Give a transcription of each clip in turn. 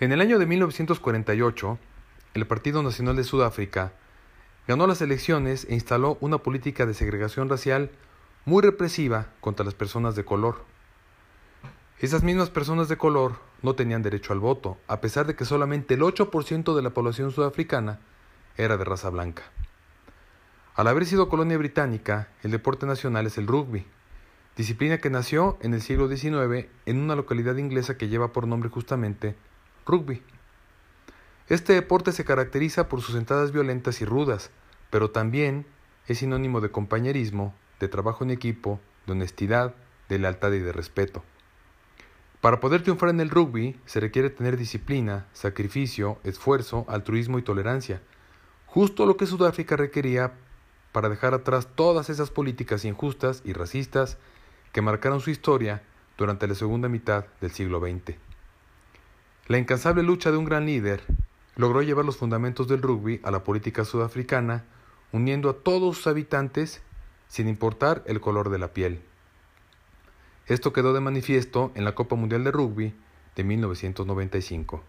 En el año de 1948, el Partido Nacional de Sudáfrica ganó las elecciones e instaló una política de segregación racial muy represiva contra las personas de color. Esas mismas personas de color no tenían derecho al voto, a pesar de que solamente el 8% de la población sudafricana era de raza blanca. Al haber sido colonia británica, el deporte nacional es el rugby, disciplina que nació en el siglo XIX en una localidad inglesa que lleva por nombre justamente rugby. Este deporte se caracteriza por sus entradas violentas y rudas, pero también es sinónimo de compañerismo, de trabajo en equipo, de honestidad, de lealtad y de respeto. Para poder triunfar en el rugby se requiere tener disciplina, sacrificio, esfuerzo, altruismo y tolerancia, justo lo que Sudáfrica requería para dejar atrás todas esas políticas injustas y racistas que marcaron su historia durante la segunda mitad del siglo XX. La incansable lucha de un gran líder logró llevar los fundamentos del rugby a la política sudafricana, uniendo a todos sus habitantes sin importar el color de la piel. Esto quedó de manifiesto en la Copa Mundial de Rugby de 1995.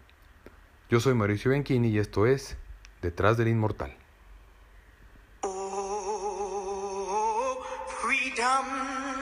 Yo soy Mauricio Bianchini y esto es Detrás del Inmortal. Oh, freedom.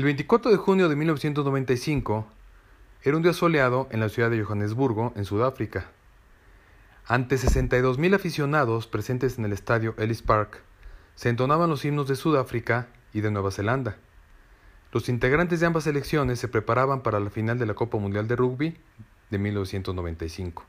El 24 de junio de 1995 era un día soleado en la ciudad de Johannesburgo, en Sudáfrica. Ante 62.000 aficionados presentes en el estadio Ellis Park, se entonaban los himnos de Sudáfrica y de Nueva Zelanda. Los integrantes de ambas selecciones se preparaban para la final de la Copa Mundial de Rugby de 1995.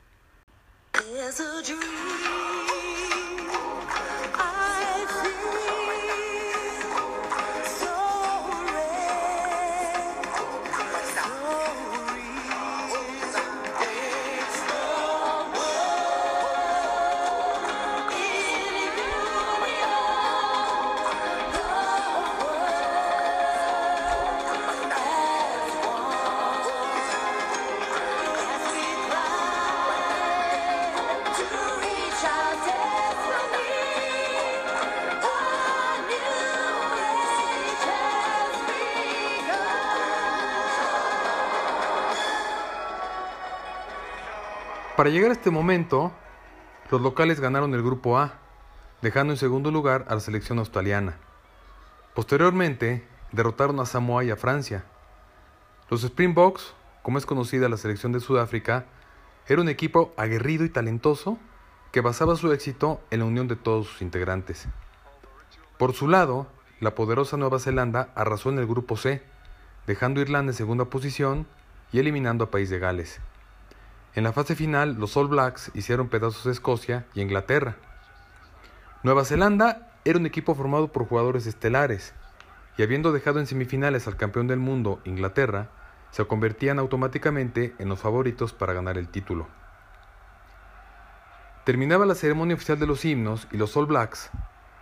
Para llegar a este momento, los locales ganaron el grupo A, dejando en segundo lugar a la selección australiana. Posteriormente, derrotaron a Samoa y a Francia. Los Springboks, como es conocida la selección de Sudáfrica, era un equipo aguerrido y talentoso que basaba su éxito en la unión de todos sus integrantes. Por su lado, la poderosa Nueva Zelanda arrasó en el grupo C, dejando Irlanda en segunda posición y eliminando a País de Gales. En la fase final, los All Blacks hicieron pedazos de Escocia y Inglaterra. Nueva Zelanda era un equipo formado por jugadores estelares, y habiendo dejado en semifinales al campeón del mundo, Inglaterra, se convertían automáticamente en los favoritos para ganar el título. Terminaba la ceremonia oficial de los himnos y los All Blacks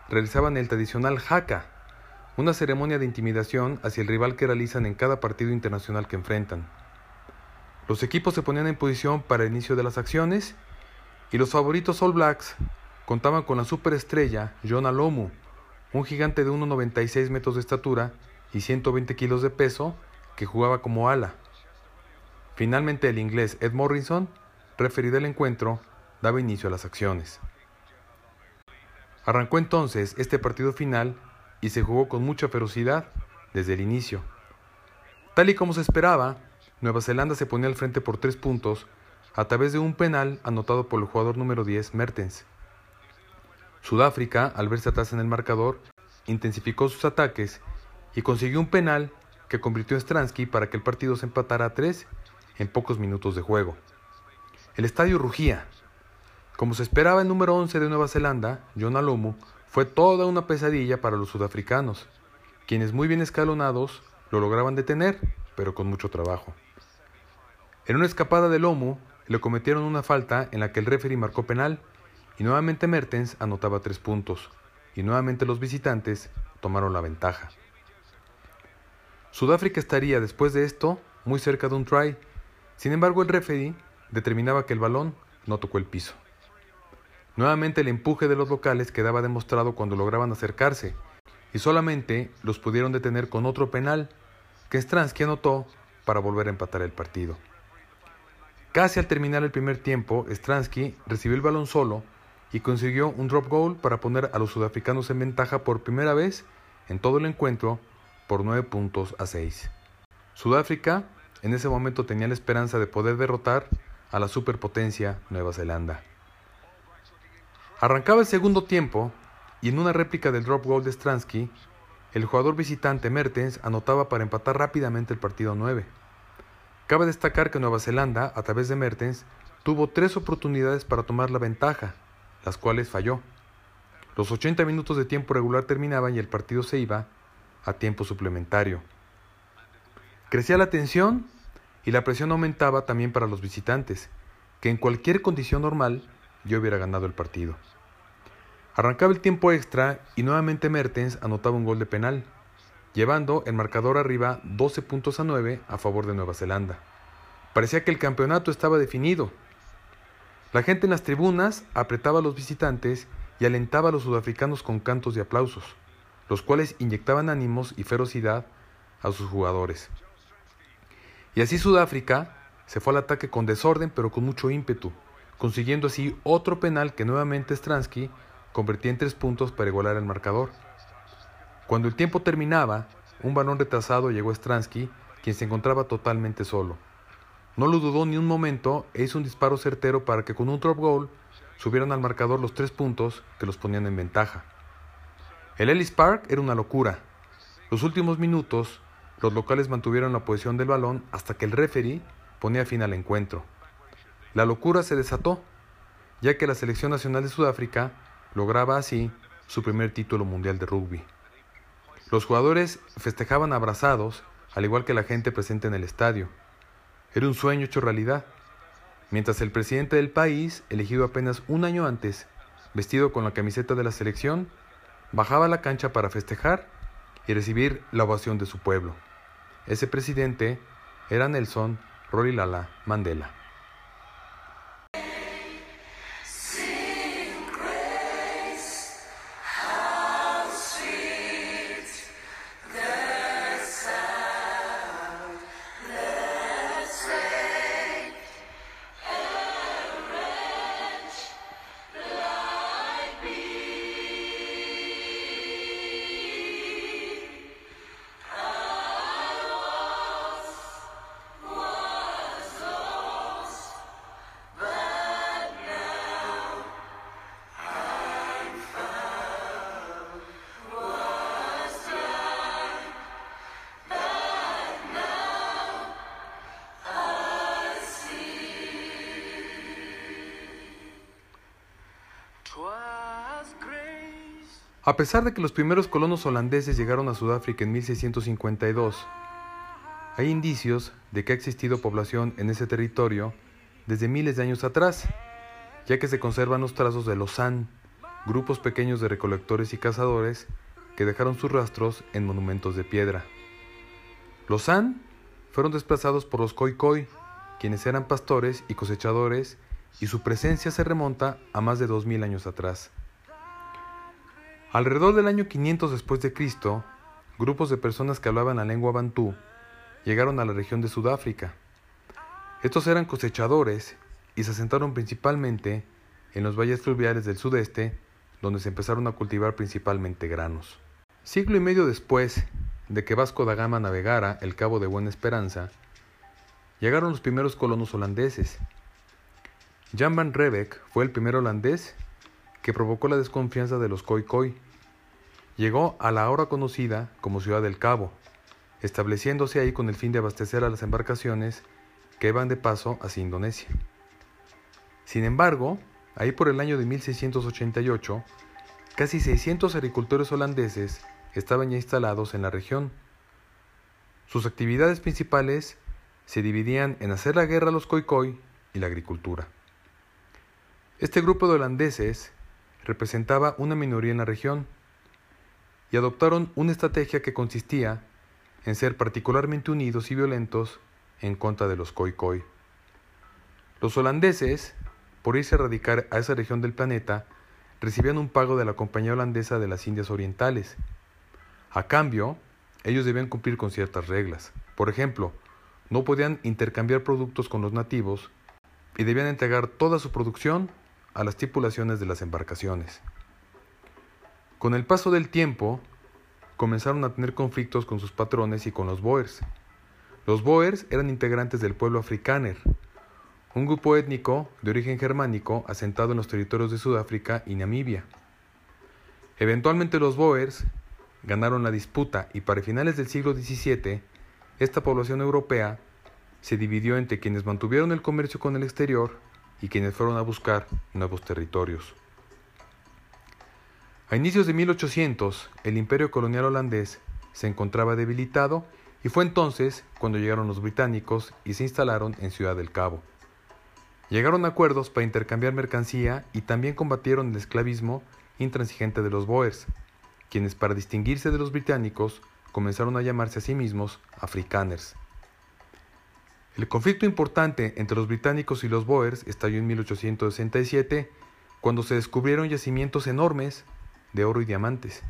realizaban el tradicional haka, una ceremonia de intimidación hacia el rival que realizan en cada partido internacional que enfrentan. Los equipos se ponían en posición para el inicio de las acciones y los favoritos All Blacks contaban con la superestrella Jonah Lomu, un gigante de 1,96 metros de estatura y 120 kilos de peso que jugaba como ala. Finalmente el inglés Ed Morrison, referí del encuentro, daba inicio a las acciones. Arrancó entonces este partido final y se jugó con mucha ferocidad desde el inicio. Tal y como se esperaba, Nueva Zelanda se ponía al frente por tres puntos a través de un penal anotado por el jugador número 10, Mertens. Sudáfrica, al verse atrás en el marcador, intensificó sus ataques y consiguió un penal que convirtió a Stransky para que el partido se empatara a tres en pocos minutos de juego. El estadio rugía. Como se esperaba el número 11 de Nueva Zelanda, John Alomu, fue toda una pesadilla para los sudafricanos, quienes muy bien escalonados lo lograban detener, pero con mucho trabajo. En una escapada de Lomu, le cometieron una falta en la que el referee marcó penal y nuevamente Mertens anotaba tres puntos, y nuevamente los visitantes tomaron la ventaja. Sudáfrica estaría después de esto muy cerca de un try, sin embargo el referee determinaba que el balón no tocó el piso. Nuevamente el empuje de los locales quedaba demostrado cuando lograban acercarse, y solamente los pudieron detener con otro penal que Stransky anotó para volver a empatar el partido. Casi al terminar el primer tiempo, Stransky recibió el balón solo y consiguió un drop goal para poner a los sudafricanos en ventaja por primera vez en todo el encuentro por 9 puntos a 6. Sudáfrica en ese momento tenía la esperanza de poder derrotar a la superpotencia Nueva Zelanda. Arrancaba el segundo tiempo y en una réplica del drop goal de Stransky, el jugador visitante Mertens anotaba para empatar rápidamente el partido 9. Cabe destacar que Nueva Zelanda, a través de Mertens, tuvo tres oportunidades para tomar la ventaja, las cuales falló. Los 80 minutos de tiempo regular terminaban y el partido se iba a tiempo suplementario. Crecía la tensión y la presión aumentaba también para los visitantes, que en cualquier condición normal yo hubiera ganado el partido. Arrancaba el tiempo extra y nuevamente Mertens anotaba un gol de penal, llevando el marcador arriba 12 puntos a 9 a favor de Nueva Zelanda. Parecía que el campeonato estaba definido. La gente en las tribunas apretaba a los visitantes y alentaba a los sudafricanos con cantos y aplausos, los cuales inyectaban ánimos y ferocidad a sus jugadores. Y así Sudáfrica se fue al ataque con desorden pero con mucho ímpetu, consiguiendo así otro penal que nuevamente Stransky convertía en tres puntos para igualar el marcador. Cuando el tiempo terminaba, un balón retrasado llegó a Stransky, quien se encontraba totalmente solo. No lo dudó ni un momento e hizo un disparo certero para que con un drop goal subieran al marcador los tres puntos que los ponían en ventaja. El Ellis Park era una locura. Los últimos minutos, los locales mantuvieron la posición del balón hasta que el referee ponía fin al encuentro. La locura se desató, ya que la selección nacional de Sudáfrica lograba así su primer título mundial de rugby. Los jugadores festejaban abrazados, al igual que la gente presente en el estadio. Era un sueño hecho realidad. Mientras el presidente del país, elegido apenas un año antes, vestido con la camiseta de la selección, bajaba a la cancha para festejar y recibir la ovación de su pueblo. Ese presidente era Nelson Rolihlahla Mandela. A pesar de que los primeros colonos holandeses llegaron a Sudáfrica en 1652, hay indicios de que ha existido población en ese territorio desde miles de años atrás, ya que se conservan los trazos de los San, grupos pequeños de recolectores y cazadores que dejaron sus rastros en monumentos de piedra. Los San fueron desplazados por los Khoikhoi, quienes eran pastores y cosechadores, y su presencia se remonta a más de 2000 años atrás. Alrededor del año 500 después de Cristo, grupos de personas que hablaban la lengua bantú llegaron a la región de Sudáfrica. Estos eran cosechadores y se asentaron principalmente en los valles fluviales del sudeste, donde se empezaron a cultivar principalmente granos. Siglo y medio después de que Vasco da Gama navegara el Cabo de Buena Esperanza, llegaron los primeros colonos holandeses. Jan van Riebeck fue el primer holandés que provocó la desconfianza de los Khoikhoi. Llegó a la ahora conocida como Ciudad del Cabo, estableciéndose ahí con el fin de abastecer a las embarcaciones que iban de paso hacia Indonesia. Sin embargo, ahí por el año de 1688, casi 600 agricultores holandeses estaban ya instalados en la región. Sus actividades principales se dividían en hacer la guerra a los Khoikhoi y la agricultura. Este grupo de holandeses representaba una minoría en la región y adoptaron una estrategia que consistía en ser particularmente unidos y violentos en contra de los Khoikhoi. Los holandeses, por irse a radicar a esa región del planeta, recibían un pago de la Compañía Holandesa de las Indias Orientales. A cambio, ellos debían cumplir con ciertas reglas. Por ejemplo, no podían intercambiar productos con los nativos y debían entregar toda su producción a las tripulaciones de las embarcaciones. Con el paso del tiempo, comenzaron a tener conflictos con sus patrones y con los Boers. Los Boers eran integrantes del pueblo afrikaner, un grupo étnico de origen germánico asentado en los territorios de Sudáfrica y Namibia. Eventualmente los Boers ganaron la disputa y para finales del siglo XVII, esta población europea se dividió entre quienes mantuvieron el comercio con el exterior y quienes fueron a buscar nuevos territorios. A inicios de 1800, el imperio colonial holandés se encontraba debilitado y fue entonces cuando llegaron los británicos y se instalaron en Ciudad del Cabo. Llegaron a acuerdos para intercambiar mercancía y también combatieron el esclavismo intransigente de los Boers, quienes para distinguirse de los británicos comenzaron a llamarse a sí mismos afrikaners. El conflicto importante entre los británicos y los Boers estalló en 1867, cuando se descubrieron yacimientos enormes de oro y diamantes.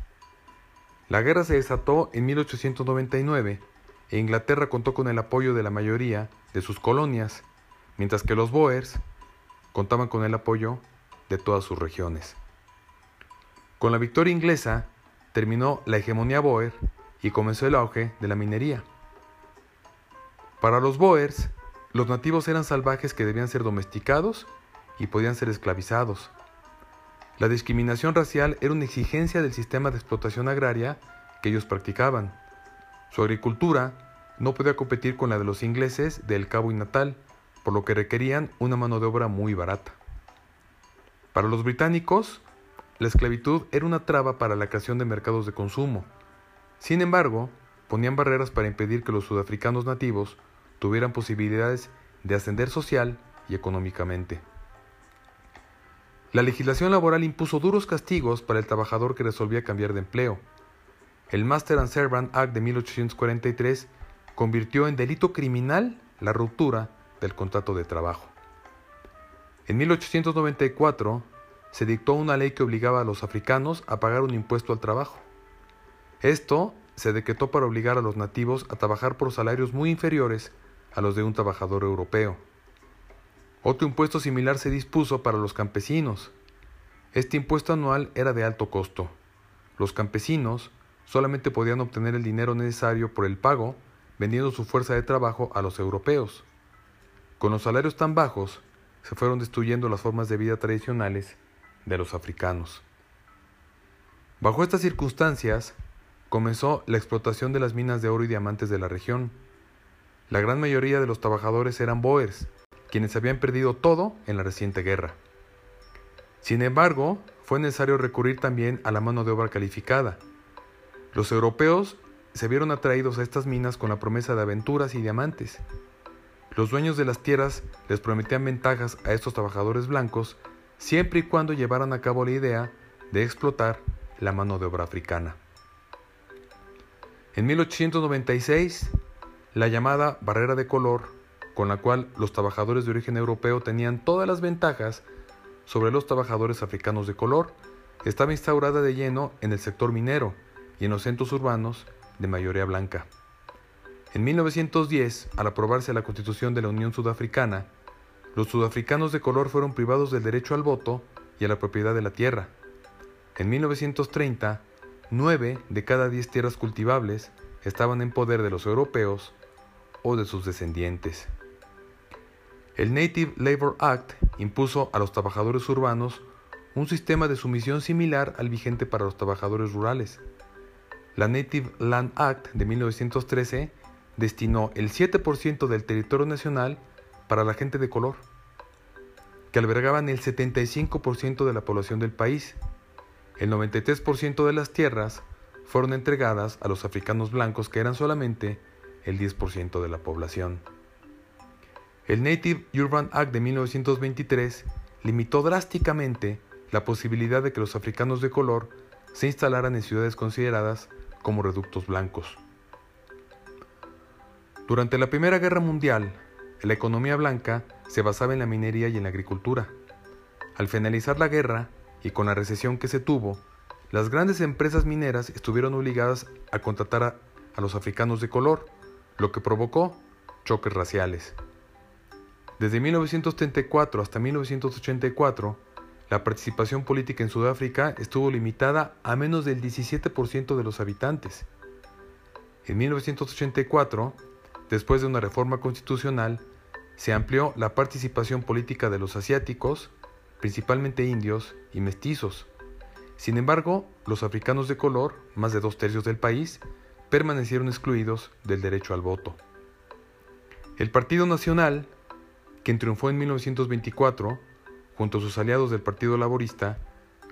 La guerra se desató en 1899 e Inglaterra contó con el apoyo de la mayoría de sus colonias, mientras que los Boers contaban con el apoyo de todas sus regiones. Con la victoria inglesa terminó la hegemonía Boer y comenzó el auge de la minería. Para los Boers, los nativos eran salvajes que debían ser domesticados y podían ser esclavizados. La discriminación racial era una exigencia del sistema de explotación agraria que ellos practicaban. Su agricultura no podía competir con la de los ingleses del Cabo y Natal, por lo que requerían una mano de obra muy barata. Para los británicos, la esclavitud era una traba para la creación de mercados de consumo. Sin embargo, ponían barreras para impedir que los sudafricanos nativos tuvieran posibilidades de ascender social y económicamente. La legislación laboral impuso duros castigos para el trabajador que resolvía cambiar de empleo. El Master and Servant Act de 1843 convirtió en delito criminal la ruptura del contrato de trabajo. En 1894 se dictó una ley que obligaba a los africanos a pagar un impuesto al trabajo. Esto se decretó para obligar a los nativos a trabajar por salarios muy inferiores a los de un trabajador europeo. Otro impuesto similar se dispuso para los campesinos. Este impuesto anual era de alto costo. Los campesinos solamente podían obtener el dinero necesario por el pago vendiendo su fuerza de trabajo a los europeos. Con los salarios tan bajos, se fueron destruyendo las formas de vida tradicionales de los africanos. Bajo estas circunstancias, comenzó la explotación de las minas de oro y diamantes de la región. La gran mayoría de los trabajadores eran boers, quienes habían perdido todo en la reciente guerra. Sin embargo, fue necesario recurrir también a la mano de obra calificada. Los europeos se vieron atraídos a estas minas con la promesa de aventuras y diamantes. Los dueños de las tierras les prometían ventajas a estos trabajadores blancos siempre y cuando llevaran a cabo la idea de explotar la mano de obra africana. En 1896, la llamada barrera de color, con la cual los trabajadores de origen europeo tenían todas las ventajas sobre los trabajadores africanos de color, estaba instaurada de lleno en el sector minero y en los centros urbanos de mayoría blanca. En 1910, al aprobarse la Constitución de la Unión Sudafricana, los sudafricanos de color fueron privados del derecho al voto y a la propiedad de la tierra. En 1930, 9 de cada 10 tierras cultivables estaban en poder de los europeos o de sus descendientes. El Native Labor Act impuso a los trabajadores urbanos un sistema de sumisión similar al vigente para los trabajadores rurales. La Native Land Act de 1913 destinó el 7% del territorio nacional para la gente de color, que albergaban el 75% de la población del país. El 93% de las tierras fueron entregadas a los africanos blancos, que eran solamente el 10% de la población. El Native Urban Act de 1923 limitó drásticamente la posibilidad de que los africanos de color se instalaran en ciudades consideradas como reductos blancos. Durante la Primera Guerra Mundial, la economía blanca se basaba en la minería y en la agricultura. Al finalizar la guerra, y con la recesión que se tuvo, las grandes empresas mineras estuvieron obligadas a contratar a, a los africanos de color, lo que provocó choques raciales. Desde 1934 hasta 1984, la participación política en Sudáfrica estuvo limitada a menos del 17% de los habitantes. En 1984, después de una reforma constitucional, se amplió la participación política de los asiáticos, principalmente indios y mestizos. Sin embargo, los africanos de color, más de dos tercios del país, permanecieron excluidos del derecho al voto. El Partido Nacional, quien triunfó en 1924, junto a sus aliados del Partido Laborista,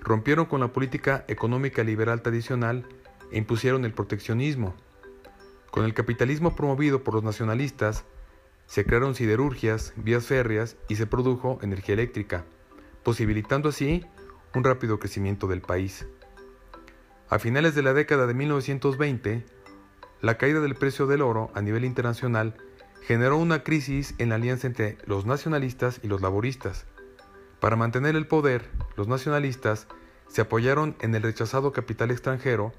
rompieron con la política económica liberal tradicional e impusieron el proteccionismo. Con el capitalismo promovido por los nacionalistas, se crearon siderurgias, vías férreas y se produjo energía eléctrica, posibilitando así un rápido crecimiento del país. A finales de la década de 1920, la caída del precio del oro a nivel internacional generó una crisis en la alianza entre los nacionalistas y los laboristas. Para mantener el poder, los nacionalistas se apoyaron en el rechazado capital extranjero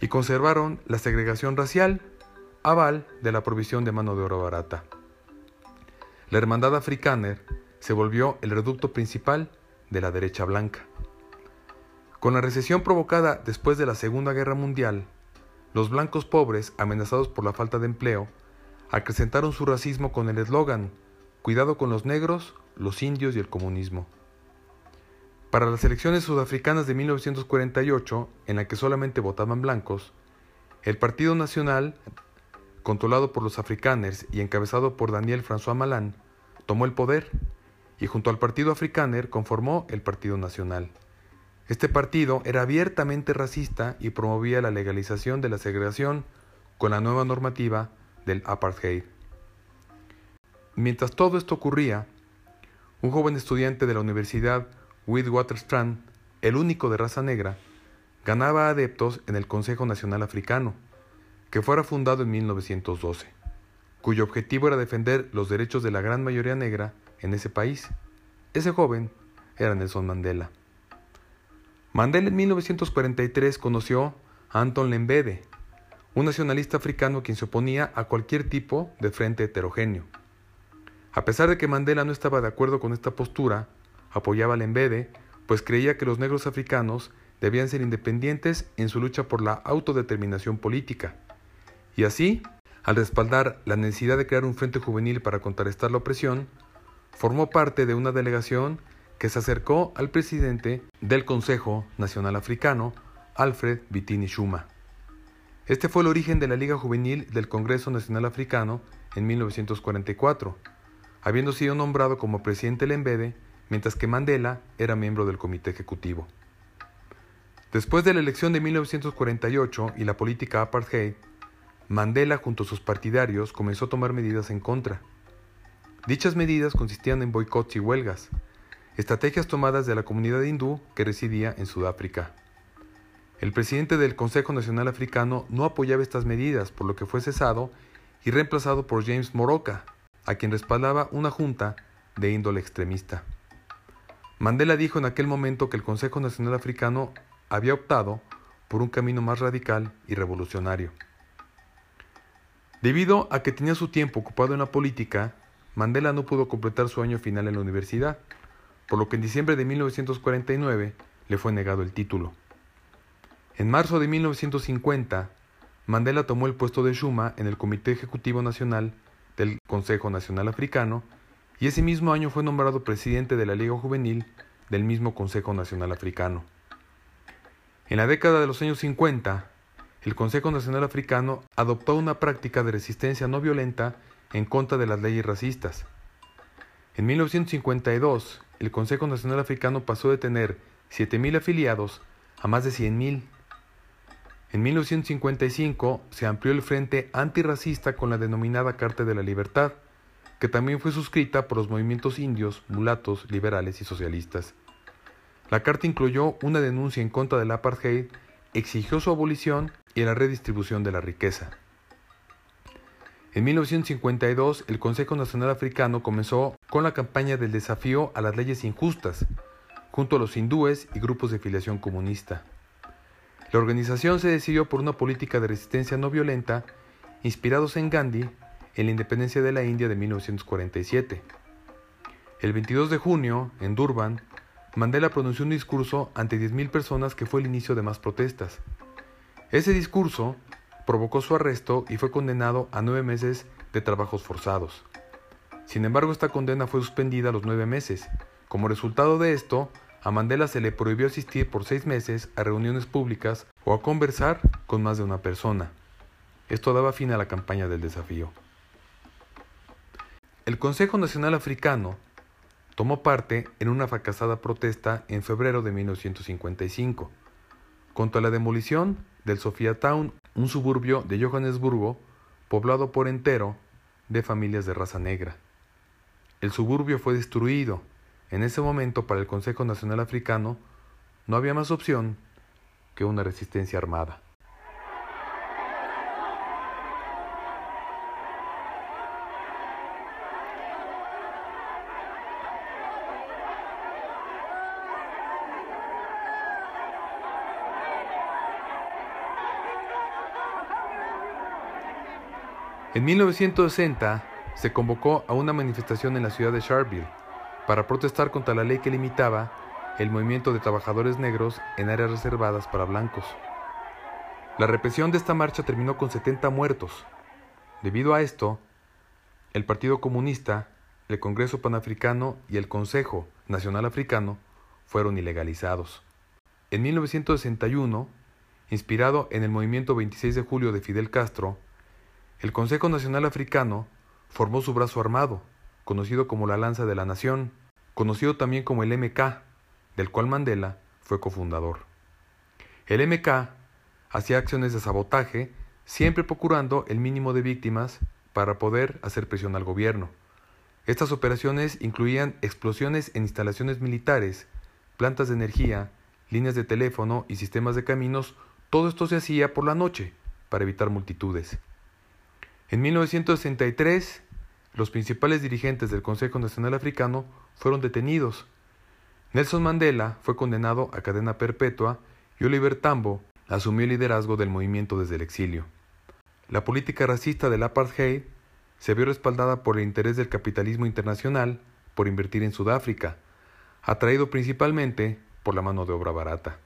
y conservaron la segregación racial, aval de la provisión de mano de obra barata. La hermandad afrikaner se volvió el reducto principal de la derecha blanca. Con la recesión provocada después de la Segunda Guerra Mundial, los blancos pobres, amenazados por la falta de empleo, acrecentaron su racismo con el eslogan Cuidado con los negros, los indios y el comunismo. Para las elecciones sudafricanas de 1948, en la que solamente votaban blancos, el Partido Nacional, controlado por los afrikaners y encabezado por Daniel François Malan, tomó el poder y junto al Partido Afrikaner conformó el Partido Nacional. Este partido era abiertamente racista y promovía la legalización de la segregación con la nueva normativa del apartheid. Mientras todo esto ocurría, un joven estudiante de la Universidad Witwatersrand, el único de raza negra, ganaba adeptos en el Consejo Nacional Africano, que fuera fundado en 1912, cuyo objetivo era defender los derechos de la gran mayoría negra en ese país. Ese joven era Nelson Mandela. Mandela en 1943 conoció a Anton Lembede, un nacionalista africano quien se oponía a cualquier tipo de frente heterogéneo. A pesar de que Mandela no estaba de acuerdo con esta postura, apoyaba a Lembede, pues creía que los negros africanos debían ser independientes en su lucha por la autodeterminación política. Y así, al respaldar la necesidad de crear un frente juvenil para contrarrestar la opresión, formó parte de una delegación se acercó al presidente del Consejo Nacional Africano, Alfred Bitini Xuma. Este fue el origen de la Liga Juvenil del Congreso Nacional Africano en 1944, habiendo sido nombrado como presidente Lembede, mientras que Mandela era miembro del comité ejecutivo. Después de la elección de 1948 y la política apartheid, Mandela junto a sus partidarios comenzó a tomar medidas en contra. Dichas medidas consistían en boicots y huelgas, estrategias tomadas de la comunidad hindú que residía en Sudáfrica. El presidente del Consejo Nacional Africano no apoyaba estas medidas, por lo que fue cesado y reemplazado por James Moroka, a quien respaldaba una junta de índole extremista. Mandela dijo en aquel momento que el Consejo Nacional Africano había optado por un camino más radical y revolucionario. Debido a que tenía su tiempo ocupado en la política, Mandela no pudo completar su año final en la universidad, por lo que en diciembre de 1949 le fue negado el título. En marzo de 1950, Mandela tomó el puesto de Shuma en el Comité Ejecutivo Nacional del Consejo Nacional Africano y ese mismo año fue nombrado presidente de la Liga Juvenil del mismo Consejo Nacional Africano. En la década de los años 50, el Consejo Nacional Africano adoptó una práctica de resistencia no violenta en contra de las leyes racistas. En 1952, el Consejo Nacional Africano pasó de tener 7.000 afiliados a más de 100.000. En 1955 se amplió el Frente Antirracista con la denominada Carta de la Libertad, que también fue suscrita por los movimientos indios, mulatos, liberales y socialistas. La carta incluyó una denuncia en contra del apartheid, exigió su abolición y la redistribución de la riqueza. En 1952, el Consejo Nacional Africano comenzó con la campaña del desafío a las leyes injustas, junto a los hindúes y grupos de filiación comunista. La organización se decidió por una política de resistencia no violenta, inspirados en Gandhi en la independencia de la India de 1947. El 22 de junio, en Durban, Mandela pronunció un discurso ante 10.000 personas que fue el inicio de más protestas. Ese discurso provocó su arresto y fue condenado a nueve meses de trabajos forzados. Sin embargo, esta condena fue suspendida a los nueve meses. Como resultado de esto, a Mandela se le prohibió asistir por seis meses a reuniones públicas o a conversar con más de una persona. Esto daba fin a la campaña del desafío. El Consejo Nacional Africano tomó parte en una fracasada protesta en febrero de 1955 contra la demolición del Sophiatown, un suburbio de Johannesburgo poblado por entero de familias de raza negra. El suburbio fue destruido. En ese momento para el Consejo Nacional Africano no había más opción que una resistencia armada. En 1960 se convocó a una manifestación en la ciudad de Sharpeville para protestar contra la ley que limitaba el movimiento de trabajadores negros en áreas reservadas para blancos. La represión de esta marcha terminó con 70 muertos. Debido a esto, el Partido Comunista, el Congreso Panafricano y el Consejo Nacional Africano fueron ilegalizados. En 1961, inspirado en el movimiento 26 de julio de Fidel Castro, el Consejo Nacional Africano formó su brazo armado, conocido como la Lanza de la Nación, conocido también como el MK, del cual Mandela fue cofundador. El MK hacía acciones de sabotaje, siempre procurando el mínimo de víctimas para poder hacer presión al gobierno. Estas operaciones incluían explosiones en instalaciones militares, plantas de energía, líneas de teléfono y sistemas de caminos. Todo esto se hacía por la noche para evitar multitudes. En 1963, los principales dirigentes del Consejo Nacional Africano fueron detenidos. Nelson Mandela fue condenado a cadena perpetua y Oliver Tambo asumió el liderazgo del movimiento desde el exilio. La política racista del apartheid se vio respaldada por el interés del capitalismo internacional por invertir en Sudáfrica, atraído principalmente por la mano de obra barata.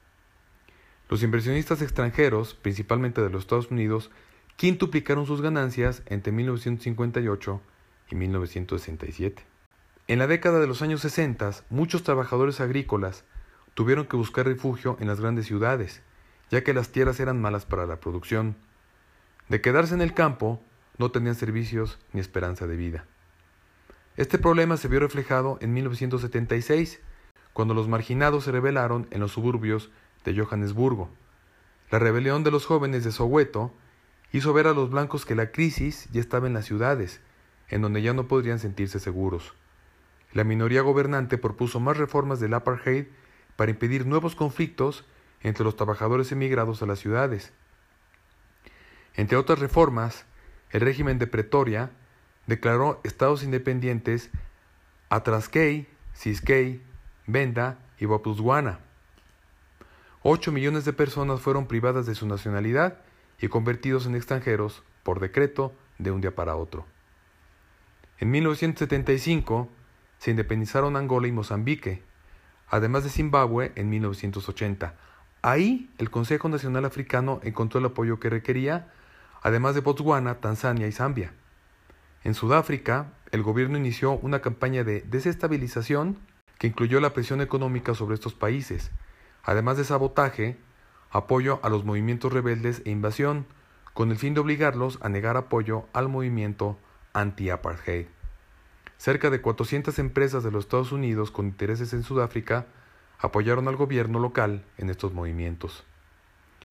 Los inversionistas extranjeros, principalmente de los Estados Unidos, quintuplicaron sus ganancias entre 1958 y 1967. En la década de los años 60, muchos trabajadores agrícolas tuvieron que buscar refugio en las grandes ciudades, ya que las tierras eran malas para la producción. De quedarse en el campo, no tenían servicios ni esperanza de vida. Este problema se vio reflejado en 1976, cuando los marginados se rebelaron en los suburbios de Johannesburgo. La rebelión de los jóvenes de Soweto hizo ver a los blancos que la crisis ya estaba en las ciudades, en donde ya no podrían sentirse seguros. La minoría gobernante propuso más reformas del apartheid para impedir nuevos conflictos entre los trabajadores emigrados a las ciudades. Entre otras reformas, el régimen de Pretoria declaró estados independientes a Traskei, Ciskei, Benda y Botswana. Ocho millones de personas fueron privadas de su nacionalidad y convertidos en extranjeros por decreto de un día para otro. En 1975 se independizaron Angola y Mozambique, además de Zimbabue en 1980. Ahí el Consejo Nacional Africano encontró el apoyo que requería, además de Botswana, Tanzania y Zambia. En Sudáfrica, el gobierno inició una campaña de desestabilización que incluyó la presión económica sobre estos países, además de sabotaje, apoyo a los movimientos rebeldes e invasión, con el fin de obligarlos a negar apoyo al movimiento anti-apartheid. Cerca de 400 empresas de los Estados Unidos con intereses en Sudáfrica apoyaron al gobierno local en estos movimientos.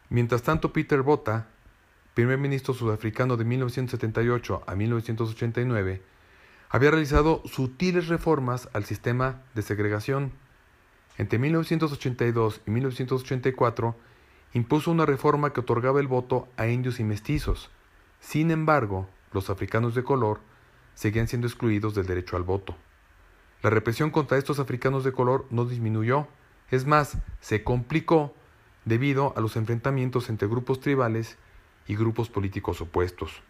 Mientras tanto, Peter Botha, primer ministro sudafricano de 1978 a 1989, había realizado sutiles reformas al sistema de segregación. Entre 1982 y 1984 impuso una reforma que otorgaba el voto a indios y mestizos. Sin embargo, los africanos de color seguían siendo excluidos del derecho al voto. La represión contra estos africanos de color no disminuyó, es más, se complicó debido a los enfrentamientos entre grupos tribales y grupos políticos opuestos.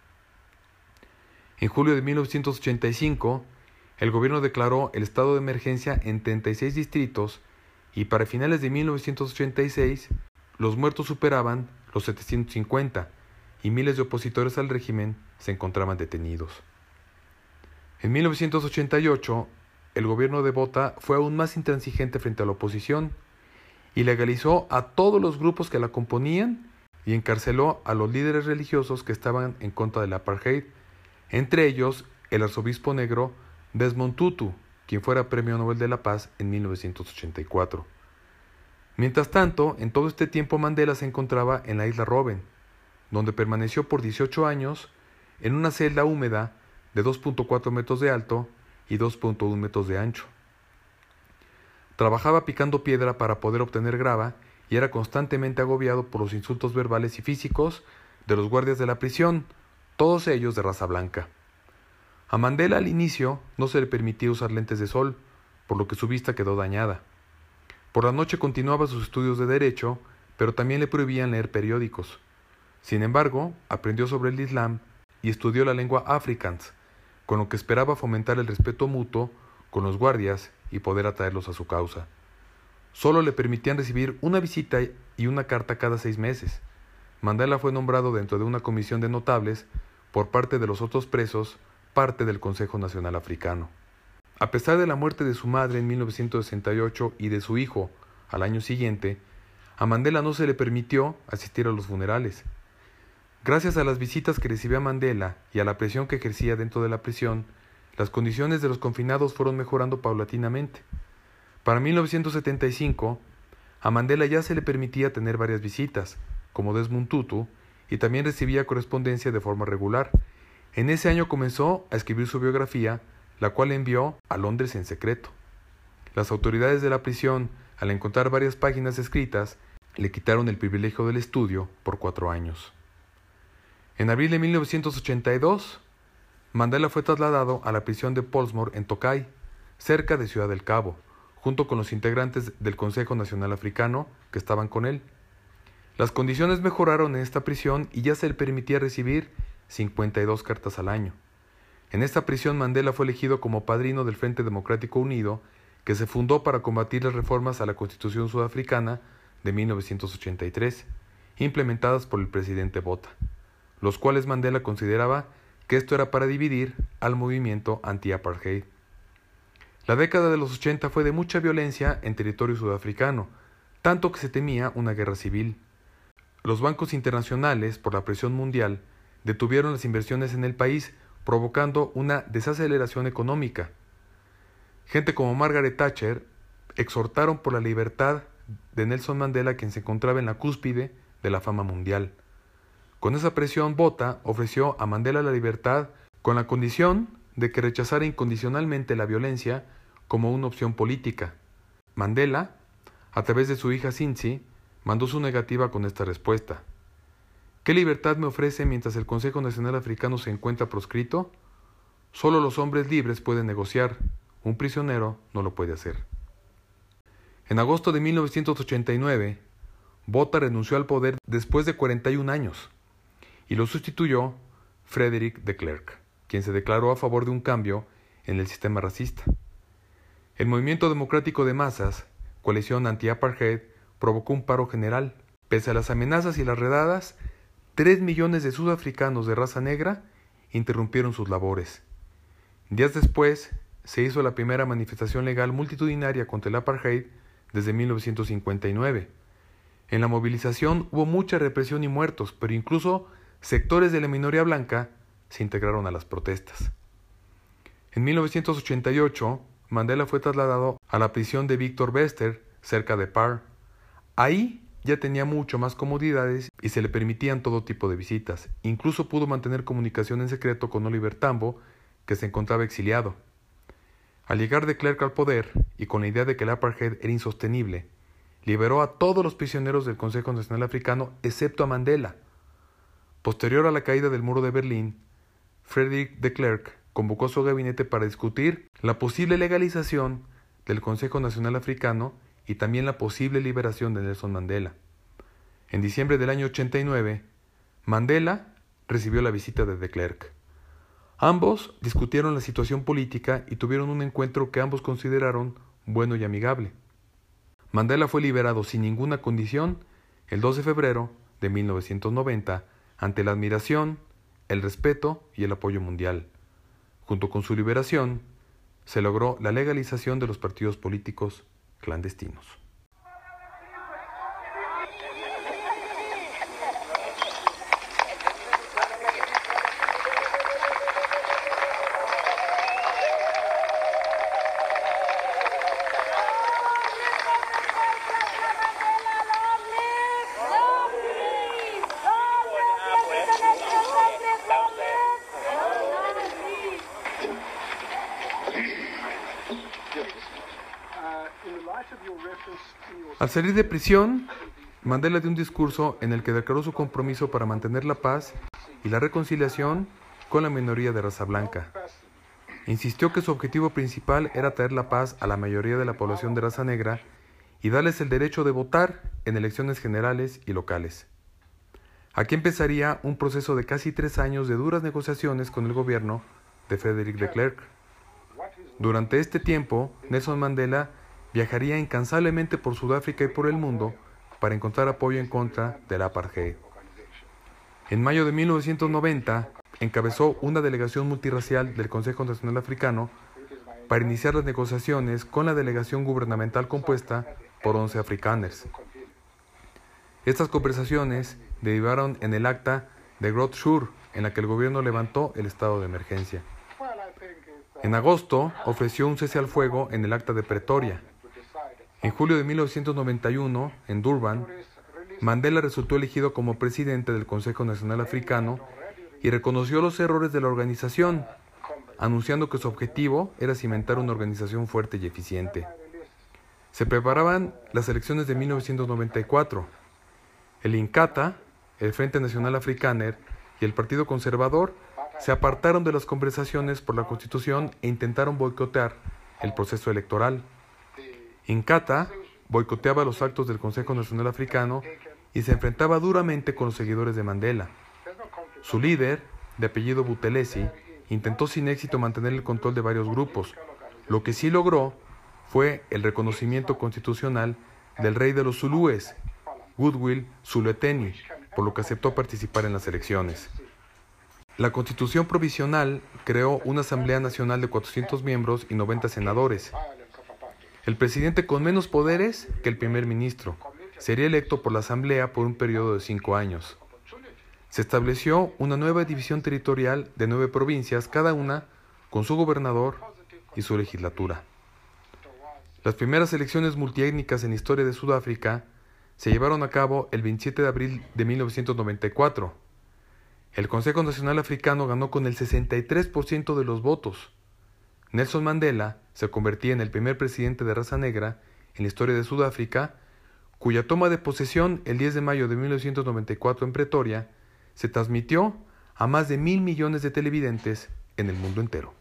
En julio de 1985, el gobierno declaró el estado de emergencia en 36 distritos y para finales de 1986 los muertos superaban los 750 y miles de opositores al régimen se encontraban detenidos. En 1988, el gobierno de Bota fue aún más intransigente frente a la oposición y legalizó a todos los grupos que la componían y encarceló a los líderes religiosos que estaban en contra del apartheid, entre ellos el arzobispo negro Desmond Tutu, quien fuera Premio Nobel de la Paz en 1984. Mientras tanto, en todo este tiempo Mandela se encontraba en la isla Robben, donde permaneció por 18 años en una celda húmeda de 2.4 metros de alto y 2.1 metros de ancho. Trabajaba picando piedra para poder obtener grava y era constantemente agobiado por los insultos verbales y físicos de los guardias de la prisión, todos ellos de raza blanca. A Mandela al inicio no se le permitía usar lentes de sol, por lo que su vista quedó dañada. Por la noche continuaba sus estudios de derecho, pero también le prohibían leer periódicos. Sin embargo, aprendió sobre el Islam y estudió la lengua afrikaans, con lo que esperaba fomentar el respeto mutuo con los guardias y poder atraerlos a su causa. Solo le permitían recibir una visita y una carta cada seis meses. Mandela fue nombrado dentro de una comisión de notables por parte de los otros presos, parte del Consejo Nacional Africano. A pesar de la muerte de su madre en 1968 y de su hijo al año siguiente, a Mandela no se le permitió asistir a los funerales. Gracias a las visitas que recibía Mandela y a la presión que ejercía dentro de la prisión, las condiciones de los confinados fueron mejorando paulatinamente. Para 1975, a Mandela ya se le permitía tener varias visitas, como Desmond Tutu, y también recibía correspondencia de forma regular. En ese año comenzó a escribir su biografía, la cual envió a Londres en secreto. Las autoridades de la prisión, al encontrar varias páginas escritas, le quitaron el privilegio del estudio por cuatro años. En abril de 1982, Mandela fue trasladado a la prisión de Portsmouth en Tokay, cerca de Ciudad del Cabo, junto con los integrantes del Consejo Nacional Africano que estaban con él. Las condiciones mejoraron en esta prisión y ya se le permitía recibir 52 cartas al año. En esta prisión Mandela fue elegido como padrino del Frente Democrático Unido, que se fundó para combatir las reformas a la Constitución sudafricana de 1983, implementadas por el presidente Botha, los cuales Mandela consideraba que esto era para dividir al movimiento anti-apartheid. La década de los 80 fue de mucha violencia en territorio sudafricano, tanto que se temía una guerra civil. Los bancos internacionales, por la presión mundial, detuvieron las inversiones en el país, provocando una desaceleración económica. Gente como Margaret Thatcher exhortaron por la libertad de Nelson Mandela, quien se encontraba en la cúspide de la fama mundial. Con esa presión, Botha ofreció a Mandela la libertad con la condición de que rechazara incondicionalmente la violencia como una opción política. Mandela, a través de su hija Cincy, mandó su negativa con esta respuesta. ¿Qué libertad me ofrece mientras el Consejo Nacional Africano se encuentra proscrito? Solo los hombres libres pueden negociar, un prisionero no lo puede hacer. En agosto de 1989, Botha renunció al poder después de 41 años y lo sustituyó Frederick de Klerk, quien se declaró a favor de un cambio en el sistema racista. El movimiento democrático de masas, coalición anti-apartheid, provocó un paro general. Pese a las amenazas y las redadas, tres millones de sudafricanos de raza negra interrumpieron sus labores. Días después, se hizo la primera manifestación legal multitudinaria contra el apartheid desde 1959. En la movilización hubo mucha represión y muertos, pero incluso sectores de la minoría blanca se integraron a las protestas. En 1988, Mandela fue trasladado a la prisión de Victor Bester, cerca de Par. Ahí ya tenía mucho más comodidades y se le permitían todo tipo de visitas. Incluso pudo mantener comunicación en secreto con Oliver Tambo, que se encontraba exiliado. Al llegar de Klerk al poder, y con la idea de que el apartheid era insostenible, liberó a todos los prisioneros del Consejo Nacional Africano, excepto a Mandela. Posterior a la caída del muro de Berlín, Frederick de Klerk convocó a su gabinete para discutir la posible legalización del Consejo Nacional Africano y también la posible liberación de Nelson Mandela. En diciembre del año 89, Mandela recibió la visita de de Klerk. Ambos discutieron la situación política y tuvieron un encuentro que ambos consideraron bueno y amigable. Mandela fue liberado sin ninguna condición el 2 de febrero de 1990 ante la admiración, el respeto y el apoyo mundial. Junto con su liberación, se logró la legalización de los partidos políticos clandestinos. Al salir de prisión, Mandela dio un discurso en el que declaró su compromiso para mantener la paz y la reconciliación con la minoría de raza blanca. Insistió que su objetivo principal era traer la paz a la mayoría de la población de raza negra y darles el derecho de votar en elecciones generales y locales. Aquí empezaría un proceso de casi tres años de duras negociaciones con el gobierno de Frederick de Klerk. Durante este tiempo, Nelson Mandela viajaría incansablemente por Sudáfrica y por el mundo para encontrar apoyo en contra del apartheid. En mayo de 1990, encabezó una delegación multirracial del Consejo Nacional Africano para iniciar las negociaciones con la delegación gubernamental compuesta por 11 afrikaners. Estas conversaciones derivaron en el acta de Groth-Schur, en la que el gobierno levantó el estado de emergencia. En agosto, ofreció un cese al fuego en el acta de Pretoria. En julio de 1991, en Durban, Mandela resultó elegido como presidente del Consejo Nacional Africano y reconoció los errores de la organización, anunciando que su objetivo era cimentar una organización fuerte y eficiente. Se preparaban las elecciones de 1994. El INCATA, el Frente Nacional Afrikaner y el Partido Conservador se apartaron de las conversaciones por la Constitución e intentaron boicotear el proceso electoral. Inkatha boicoteaba los actos del Consejo Nacional Africano y se enfrentaba duramente con los seguidores de Mandela. Su líder, de apellido Buthelezi, intentó sin éxito mantener el control de varios grupos. Lo que sí logró fue el reconocimiento constitucional del rey de los Zulúes, Goodwill Zuluteni, por lo que aceptó participar en las elecciones. La Constitución Provisional creó una Asamblea Nacional de 400 miembros y 90 senadores. El presidente con menos poderes que el primer ministro sería electo por la Asamblea por un periodo de cinco años. Se estableció una nueva división territorial de nueve provincias, cada una con su gobernador y su legislatura. Las primeras elecciones multiétnicas en la historia de Sudáfrica se llevaron a cabo el 27 de abril de 1994. El Consejo Nacional Africano ganó con el 63% de los votos. Nelson Mandela se convertía en el primer presidente de raza negra en la historia de Sudáfrica, cuya toma de posesión el 10 de mayo de 1994 en Pretoria se transmitió a más de mil millones de televidentes en el mundo entero.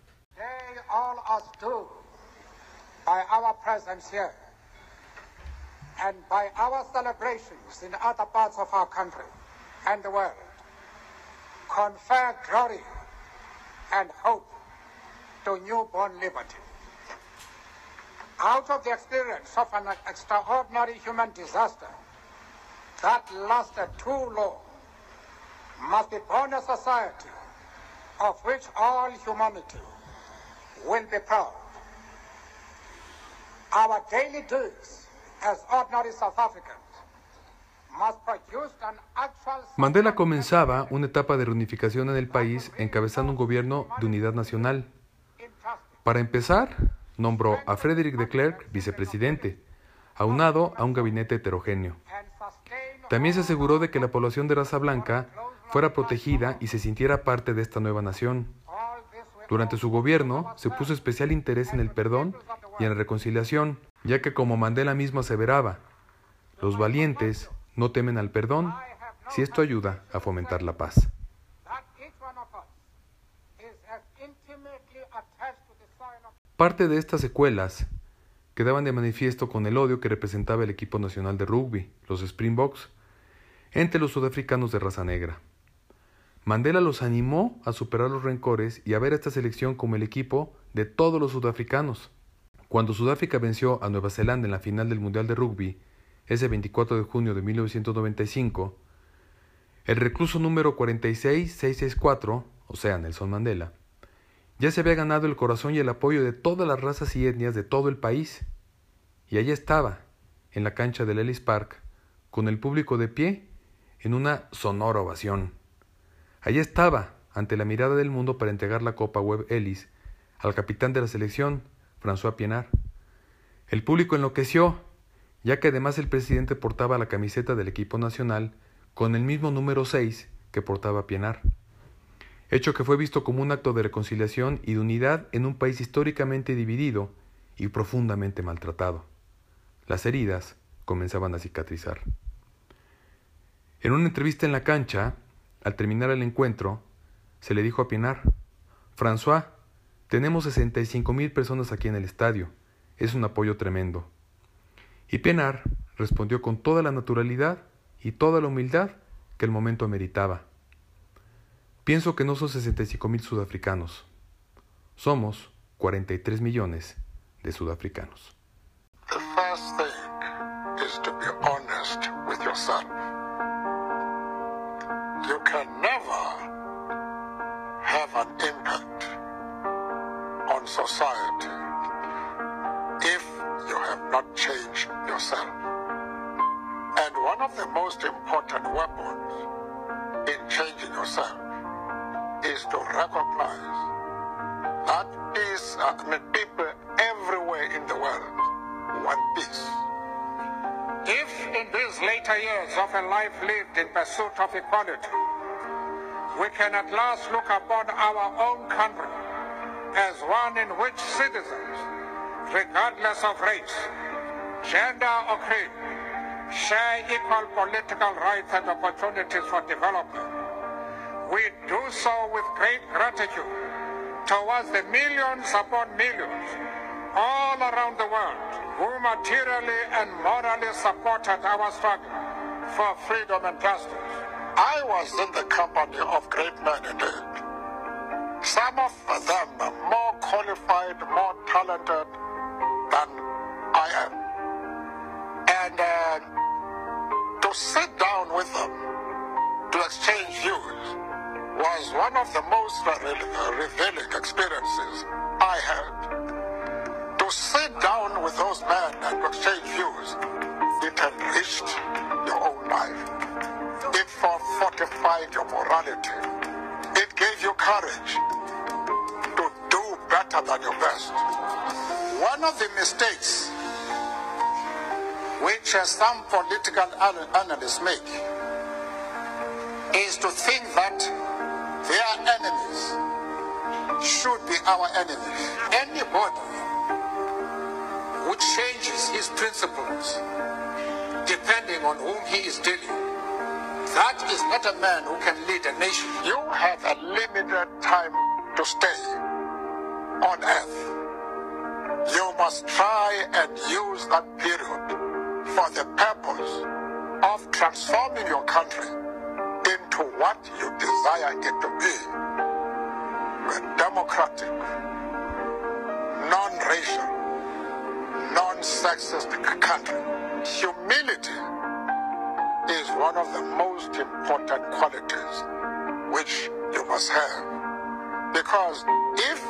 Confer and hope to newborn liberty. Out of the experience of an extraordinary human disaster that lasted too long, must be born a society of which all humanity will be proud. Our daily deeds as ordinary South Africans must produce an actual Mandela comenzaba una etapa de reunificación en el país encabezando un gobierno de unidad nacional. Para empezar, nombró a Frederick de Klerk vicepresidente, aunado a un gabinete heterogéneo. También se aseguró de que la población de raza blanca fuera protegida y se sintiera parte de esta nueva nación. Durante su gobierno se puso especial interés en el perdón y en la reconciliación, ya que como Mandela mismo aseveraba, los valientes no temen al perdón si esto ayuda a fomentar la paz. that each one of us is as intimately attached to the soil of Parte de estas secuelas quedaban de manifiesto con el odio que representaba el equipo nacional de rugby, los Springboks, entre los sudafricanos de raza negra. Mandela los animó a superar los rencores y a ver a esta selección como el equipo de todos los sudafricanos. Cuando Sudáfrica venció a Nueva Zelanda en la final del Mundial de Rugby, ese 24 de junio de 1995, el recluso número 46664, o sea, Nelson Mandela, ya se había ganado el corazón y el apoyo de todas las razas y etnias de todo el país. Y allí estaba, en la cancha del Ellis Park, con el público de pie, en una sonora ovación. Allí estaba, ante la mirada del mundo para entregar la Copa Web Ellis al capitán de la selección, François Pienaar. El público enloqueció, ya que además el presidente portaba la camiseta del equipo nacional con el mismo número 6 que portaba Pienaar hecho que fue visto como un acto de reconciliación y de unidad en un país históricamente dividido y profundamente maltratado. Las heridas comenzaban a cicatrizar. En una entrevista en la cancha, al terminar el encuentro, se le dijo a Pienaar, François, tenemos 65 mil personas aquí en el estadio, es un apoyo tremendo. Y Pienaar respondió con toda la naturalidad y toda la humildad que el momento ameritaba. Pienso que no son 65 mil sudafricanos. Somos 43 millones de sudafricanos. If in these later years of a life lived in pursuit of equality, we can at last look upon our own country as one in which citizens, regardless of race, gender, or creed, share equal political rights and opportunities for development, we do so with great gratitude towards the millions upon millions all around the world who materially and morally supported our struggle for freedom and justice. I was in the company of great men indeed. Some of them more qualified, more talented than I am. And uh, to sit down with them, to exchange views, was one of the most re- revealing experiences I had. To sit down with those men and exchange views, it enriched your own life. It for- fortified your morality. It gave you courage to do better than your best. One of the mistakes which uh, some political analysts make is to think that their enemies should be our enemies. Anybody changes his principles depending on whom he is dealing, that is not a man who can lead a nation. You have a limited time to stay on earth. You must try and use that period for the purpose of transforming your country into what you desire it to be a democratic, non sexist country. Humility is one of the most important qualities which you must have. Because if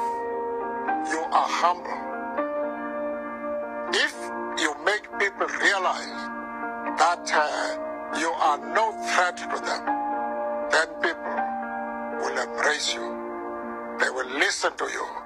you are humble, if you make people realize that uh, you are no threat to them, then people will embrace you. They will listen to you.